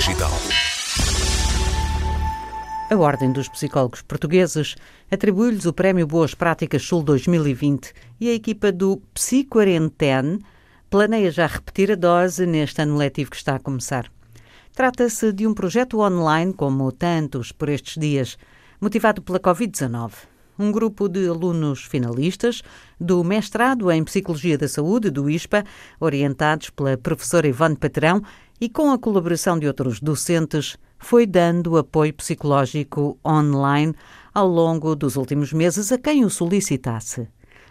Digital. A Ordem dos Psicólogos Portugueses atribuiu-lhes o Prémio Boas Práticas Sul 2020 e a equipa do Psiquarentene planeia já repetir a dose neste ano letivo que está a começar. Trata-se de um projeto online, como tantos por estes dias, motivado pela Covid-19. Um grupo de alunos finalistas do mestrado em Psicologia da Saúde, do ISPA, orientados pela professora Ivone Patrão e com a colaboração de outros docentes, foi dando apoio psicológico online ao longo dos últimos meses a quem o solicitasse.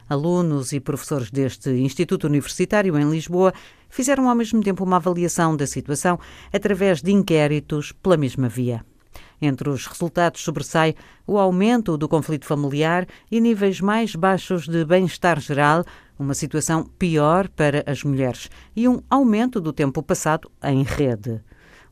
Alunos e professores deste Instituto Universitário em Lisboa fizeram ao mesmo tempo uma avaliação da situação através de inquéritos pela mesma via. Entre os resultados sobressai o aumento do conflito familiar e níveis mais baixos de bem-estar geral, uma situação pior para as mulheres, e um aumento do tempo passado em rede.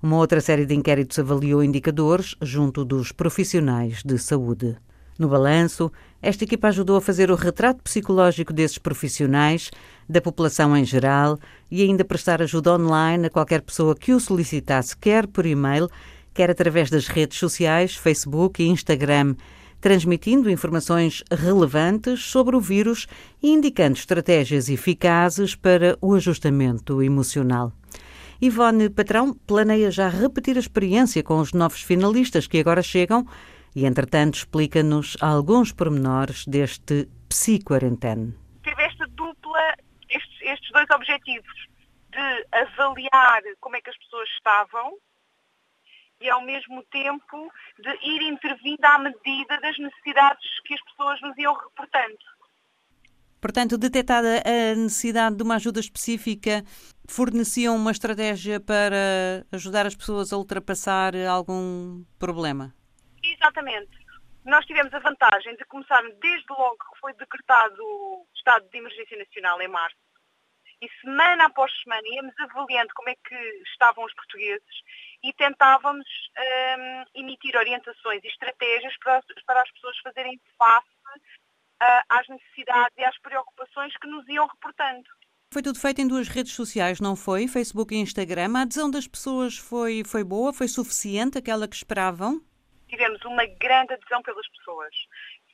Uma outra série de inquéritos avaliou indicadores junto dos profissionais de saúde. No balanço, esta equipa ajudou a fazer o retrato psicológico desses profissionais, da população em geral e ainda prestar ajuda online a qualquer pessoa que o solicitasse, quer por e-mail, quer através das redes sociais, Facebook e Instagram, transmitindo informações relevantes sobre o vírus e indicando estratégias eficazes para o ajustamento emocional. Ivone Patrão planeia já repetir a experiência com os novos finalistas que agora chegam e, entretanto, explica-nos alguns pormenores deste psiquarentene. Teve esta dupla, estes, estes dois objetivos de avaliar como é que as pessoas estavam e, ao mesmo tempo, de ir intervindo à medida das necessidades que as pessoas nos iam reportando. Portanto, detectada a necessidade de uma ajuda específica, forneciam uma estratégia para ajudar as pessoas a ultrapassar algum problema? Exatamente. Nós tivemos a vantagem de começar desde logo que foi decretado o estado de emergência nacional em março. E semana após semana íamos avaliando como é que estavam os portugueses e tentávamos um, emitir orientações e estratégias para, para as pessoas fazerem face uh, às necessidades e às preocupações que nos iam reportando. Foi tudo feito em duas redes sociais, não foi? Facebook e Instagram. A adesão das pessoas foi, foi boa? Foi suficiente aquela que esperavam? Tivemos uma grande adesão pelas pessoas.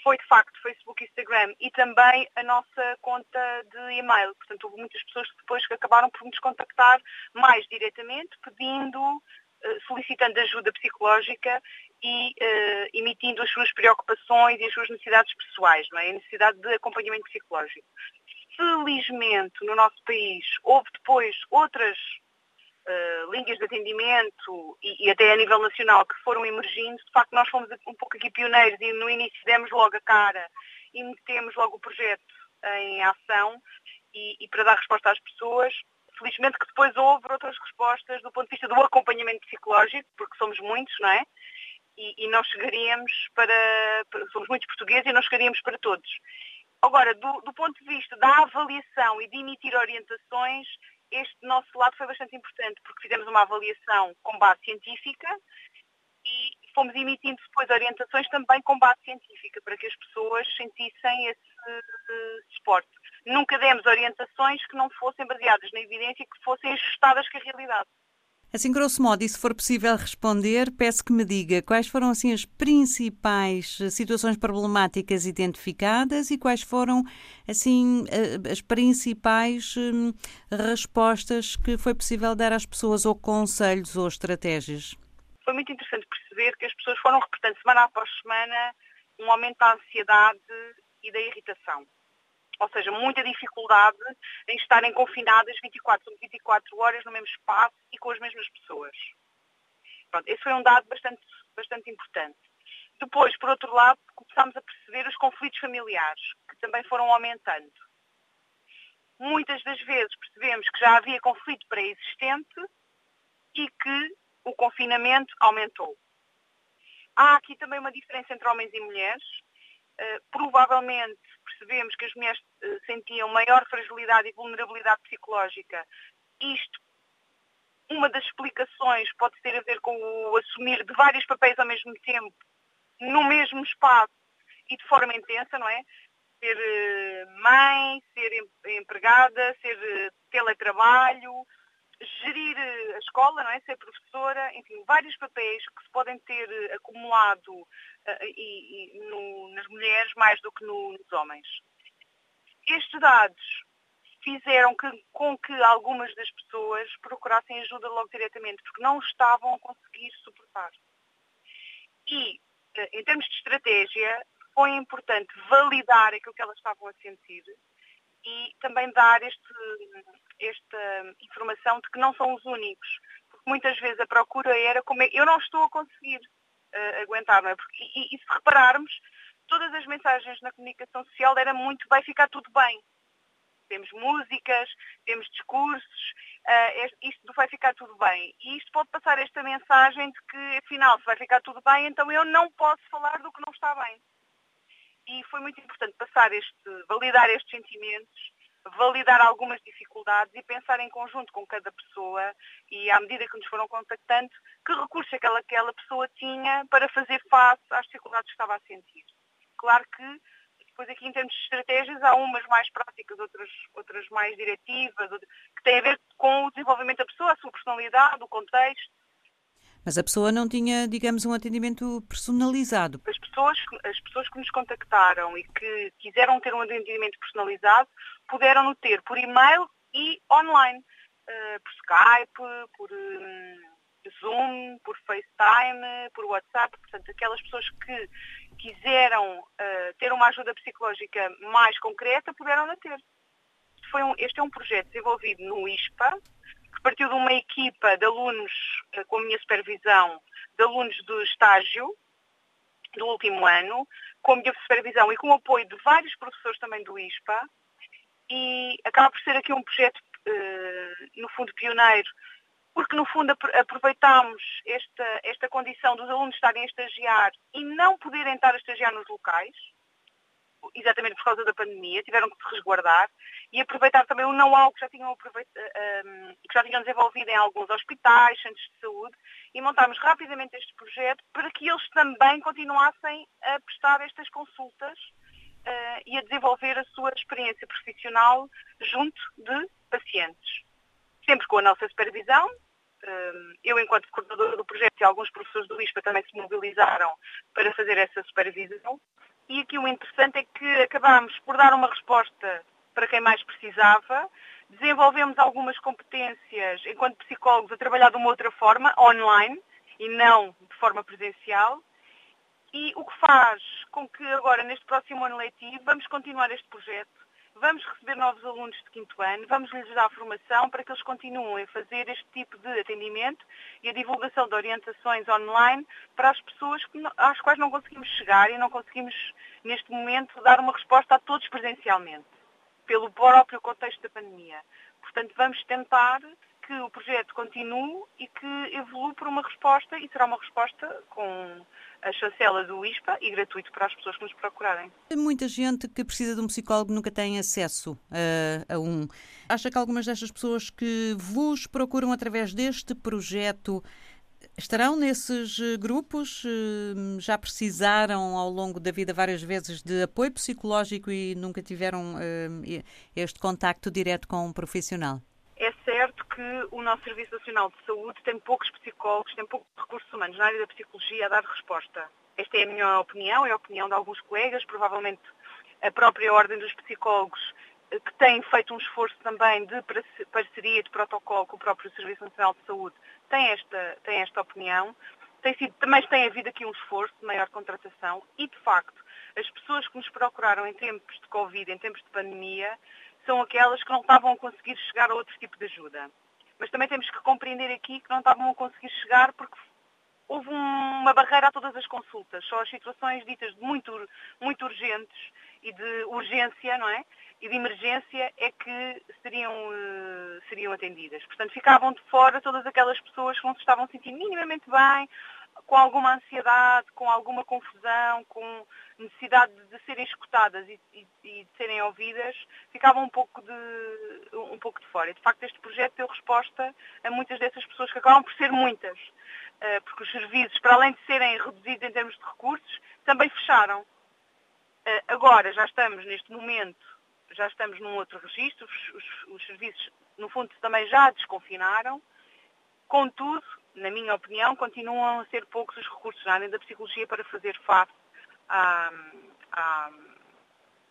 Foi de facto Facebook e Instagram e também a nossa conta de e-mail. Portanto, houve muitas pessoas que depois acabaram por nos contactar mais diretamente, pedindo, solicitando ajuda psicológica e uh, emitindo as suas preocupações e as suas necessidades pessoais, não é? a necessidade de acompanhamento psicológico. Felizmente, no nosso país, houve depois outras uh, linhas de atendimento e, e, até a nível nacional que foram emergindo. De facto, nós fomos um pouco aqui pioneiros e no início demos logo a cara e metemos logo o projeto em ação e, e para dar resposta às pessoas felizmente que depois houve outras respostas do ponto de vista do acompanhamento psicológico, porque somos muitos, não é? e, e não chegaríamos para, para, Somos muitos portugueses e não chegaríamos para todos. Agora, do, do ponto de vista da avaliação e de emitir orientações, este nosso lado foi bastante importante, porque fizemos uma avaliação com base científica e fomos emitindo depois orientações também com base científica, para que as pessoas sentissem esse uh, suporte. Nunca demos orientações que não fossem baseadas na evidência e que fossem ajustadas com a realidade. Assim, grosso modo, e se for possível responder, peço que me diga quais foram assim as principais eh, situações problemáticas identificadas e quais foram assim eh, as principais hum, respostas que foi possível dar às pessoas ou conselhos ou estratégias. Foi muito interessante perceber que as pessoas foram reportando semana após semana um aumento da ansiedade e da irritação ou seja, muita dificuldade em estarem confinadas 24 sobre 24 horas no mesmo espaço e com as mesmas pessoas. Pronto, esse foi um dado bastante, bastante importante. Depois, por outro lado, começámos a perceber os conflitos familiares, que também foram aumentando. Muitas das vezes percebemos que já havia conflito pré-existente e que o confinamento aumentou. Há aqui também uma diferença entre homens e mulheres. Uh, provavelmente percebemos que as mulheres uh, sentiam maior fragilidade e vulnerabilidade psicológica. Isto, uma das explicações pode ter a ver com o assumir de vários papéis ao mesmo tempo, no mesmo espaço e de forma intensa, não é? Ser uh, mãe, ser empregada, ser uh, teletrabalho, gerir a escola, não é? ser professora, enfim, vários papéis que se podem ter acumulado uh, e, e no, nas mulheres mais do que no, nos homens. Estes dados fizeram que, com que algumas das pessoas procurassem ajuda logo diretamente, porque não estavam a conseguir suportar. E, eh, em termos de estratégia, foi importante validar aquilo que elas estavam a sentir e também dar este, esta informação de que não são os únicos. Porque muitas vezes a procura era como é, eu não estou a conseguir uh, aguentar, não é? Porque, e, e, se repararmos, todas as mensagens na comunicação social era muito vai ficar tudo bem. Temos músicas, temos discursos, uh, isto vai ficar tudo bem. E isto pode passar esta mensagem de que, afinal, se vai ficar tudo bem, então eu não posso falar do que não está bem. E foi muito importante passar este, validar estes sentimentos, validar algumas dificuldades e pensar em conjunto com cada pessoa e à medida que nos foram contactando, que recursos aquela, aquela pessoa tinha para fazer face às dificuldades que estava a sentir. Claro que depois aqui em termos de estratégias há umas mais práticas, outras, outras mais diretivas, que têm a ver com o desenvolvimento da pessoa, a sua personalidade, o contexto. Mas a pessoa não tinha, digamos, um atendimento personalizado. As pessoas, as pessoas que nos contactaram e que quiseram ter um atendimento personalizado puderam no ter por e-mail e online, uh, por Skype, por um, Zoom, por FaceTime, por WhatsApp. Portanto, aquelas pessoas que quiseram uh, ter uma ajuda psicológica mais concreta puderam a ter. Um, este é um projeto desenvolvido no ISPA, que partiu de uma equipa de alunos, uh, com a minha supervisão, de alunos do estágio do último ano, com a minha supervisão e com o apoio de vários professores também do ISPA, e acaba por ser aqui um projeto, uh, no fundo, pioneiro porque no fundo aproveitámos esta, esta condição dos alunos estarem a estagiar e não poderem estar a estagiar nos locais, exatamente por causa da pandemia, tiveram que se resguardar e aproveitar também o know-how que já tinham um, que já tinham desenvolvido em alguns hospitais, centros de saúde e montámos rapidamente este projeto para que eles também continuassem a prestar estas consultas uh, e a desenvolver a sua experiência profissional junto de pacientes sempre com a nossa supervisão. Hum, eu, enquanto coordenadora do projeto, e alguns professores do ISPA também se mobilizaram para fazer essa supervisão. E aqui o interessante é que acabámos por dar uma resposta para quem mais precisava, desenvolvemos algumas competências enquanto psicólogos a trabalhar de uma outra forma, online, e não de forma presencial, e o que faz com que agora, neste próximo ano letivo, vamos continuar este projeto Vamos receber novos alunos de quinto ano, vamos lhes dar formação para que eles continuem a fazer este tipo de atendimento e a divulgação de orientações online para as pessoas às quais não conseguimos chegar e não conseguimos, neste momento, dar uma resposta a todos presencialmente, pelo próprio contexto da pandemia. Portanto, vamos tentar que o projeto continue e que evolua por uma resposta e será uma resposta com a chancela do ISPA e gratuito para as pessoas que nos procurarem. Muita gente que precisa de um psicólogo nunca tem acesso a, a um. Acha que algumas destas pessoas que vos procuram através deste projeto estarão nesses eh, grupos? Eh, já precisaram ao longo da vida várias vezes de apoio psicológico e nunca tiveram uh, este contacto direto com um profissional? É certo que o nosso Serviço Nacional de Saúde tem poucos psicólogos, tem poucos recursos humanos na área da psicologia a dar resposta. Esta é a minha opinião, é a opinião de alguns colegas, provavelmente a própria Ordem dos Psicólogos, eh, que tem feito um esforço também de parceria de protocolo com o próprio Serviço Nacional de Saúde, tem esta, tem esta opinião. Tem sido, também tem havido aqui um esforço de maior contratação e, de facto, as pessoas que nos procuraram em tempos de Covid, em tempos de pandemia, são aquelas que não estavam a conseguir chegar a outro tipo de ajuda. Mas também temos que compreender aqui que não estavam a conseguir chegar porque houve uma barreira a todas as consultas. Só as situações ditas de muito, muito urgentes e de urgência, não é? E de emergência é que seriam, uh, seriam atendidas. Portanto, ficavam de fora todas aquelas pessoas que não se estavam sentindo minimamente bem, com alguma ansiedade, com alguma confusão, com necessidade de, serem escutadas e, e, e, de serem ouvidas, ficavam um pouco de, um pouco de fora. E, de facto, este projeto deu resposta a muitas dessas pessoas, que acabam por ser muitas, eh, porque os serviços, para além de serem reduzidos em termos de recursos, também fecharam. Eh, agora, já estamos neste momento já estamos num outro registro, os, os, os serviços, no fundo, também já desconfinaram. Contudo, na minha opinião, continuam a ser poucos os recursos na área da psicologia para fazer face à, à,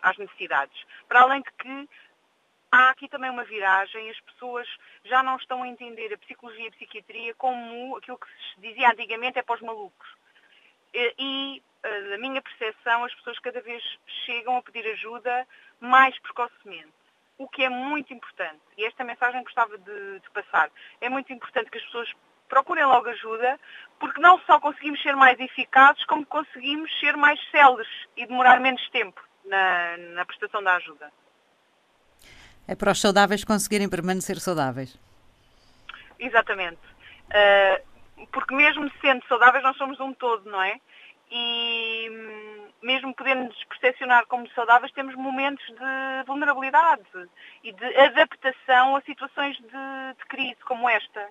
às necessidades. Para além de que há aqui também uma viragem, as pessoas já não estão a entender a psicologia e a psiquiatria como aquilo que se dizia antigamente é para os malucos. E, na minha percepção, as pessoas cada vez chegam a pedir ajuda mais precocemente. O que é muito importante, e esta mensagem gostava de, de passar, é muito importante que as pessoas procurem logo ajuda, porque não só conseguimos ser mais eficazes, como conseguimos ser mais céleres e demorar menos tempo na, na prestação da ajuda. É para os saudáveis conseguirem permanecer saudáveis. Exatamente. Uh, porque mesmo sendo saudáveis, nós somos um todo, não é? E hum, mesmo podendo nos percepcionar como saudáveis, temos momentos de vulnerabilidade e de adaptação a situações de, de crise como esta.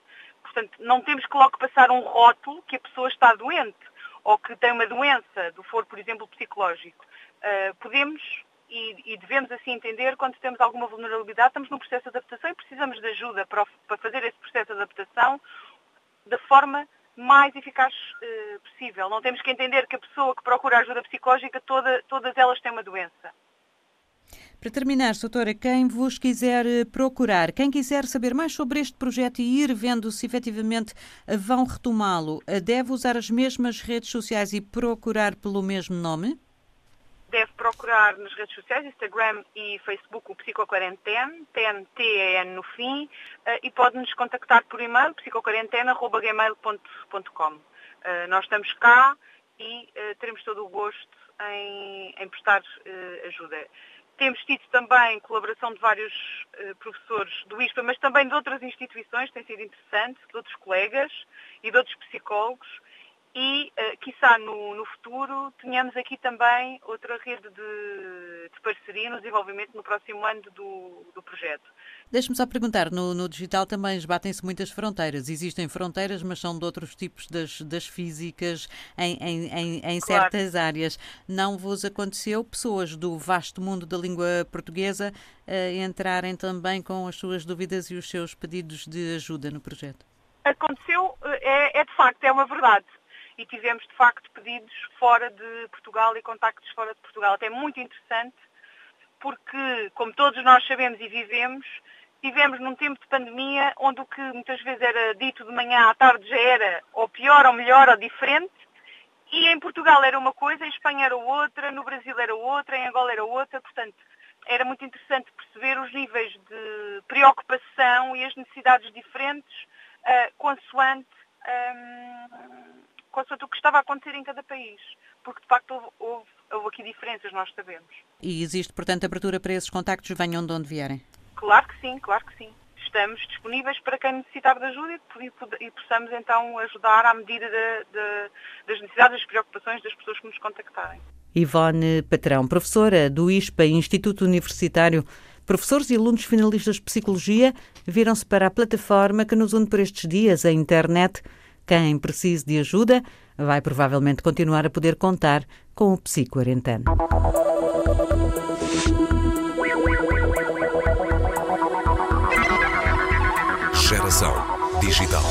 Portanto, não temos que logo passar um rótulo que a pessoa está doente ou que tem uma doença, do foro, por exemplo, psicológico. Uh, podemos e, e, devemos assim entender quando temos alguma vulnerabilidade, estamos num processo de adaptação e precisamos de ajuda para, para fazer esse processo de adaptação da forma mais eficaz uh, possível. Não temos que entender que a pessoa que procura ajuda psicológica, toda, todas elas têm uma doença. Para terminar, doutora, quem vos quiser eh, procurar, quem quiser saber mais sobre este projeto e ir vendo se efetivamente vão retomá-lo, eh, deve usar as mesmas redes sociais e procurar pelo mesmo nome? deve procurar nas redes sociais, Instagram e Facebook, o Psicoquarentene, TNT no fim, e pode-nos contactar por e-mail, psicoquarentena.gmail.com. Eh, nós estamos cá e teremos todo o gosto em, em prestar ajuda. Temos tido também colaboração de vários professores do ISPA, mas também de outras instituições, tem sido interessante, de outros colegas e de outros psicólogos, e, uh, quiçá no, no, futuro, tenhamos aqui também outra rede de, de parceria no desenvolvimento no próximo ano do, do projeto. Deixe-me só perguntar, no, no digital também esbatem-se muitas fronteiras. Existem fronteiras, mas são de outros tipos das, das físicas em, em, em, em claro. certas áreas. Não vos aconteceu pessoas do vasto mundo da língua portuguesa uh, entrarem também com as suas dúvidas e os seus pedidos de ajuda no projeto? Aconteceu, eh, é, é de facto, é uma verdade e tivemos de facto pedidos fora de Portugal e contactos fora de Portugal. Até muito interessante porque, como todos nós sabemos e vivemos, tivemos num tempo de pandemia onde o que muitas vezes era dito de manhã à tarde já era ou pior ou melhor ou diferente e em Portugal era uma coisa, em Espanha era outra, no Brasil era outra, em Angola era outra, portanto era muito interessante perceber os níveis de preocupação e as necessidades diferentes uh, consoante um, consoante o que estava a acontecer em cada país. Porque, de facto, houve, houve, houve aqui diferenças, nós sabemos. E existe, portanto, abertura para esses contactos, venham de onde vierem? Claro que sim, claro que sim. Estamos disponíveis para quem necessitar de ajuda e, e possamos, então, ajudar à medida de, de, das necessidades e das preocupações das pessoas que nos contactarem. Ivone Patrão, professora do ISPA, Instituto Universitário Professores e alunos finalistas de Psicologia viram-se para a plataforma que nos une por estes dias, a internet, quem precise de ajuda vai provavelmente continuar a poder contar com o Psicoarentano. Geração Digital.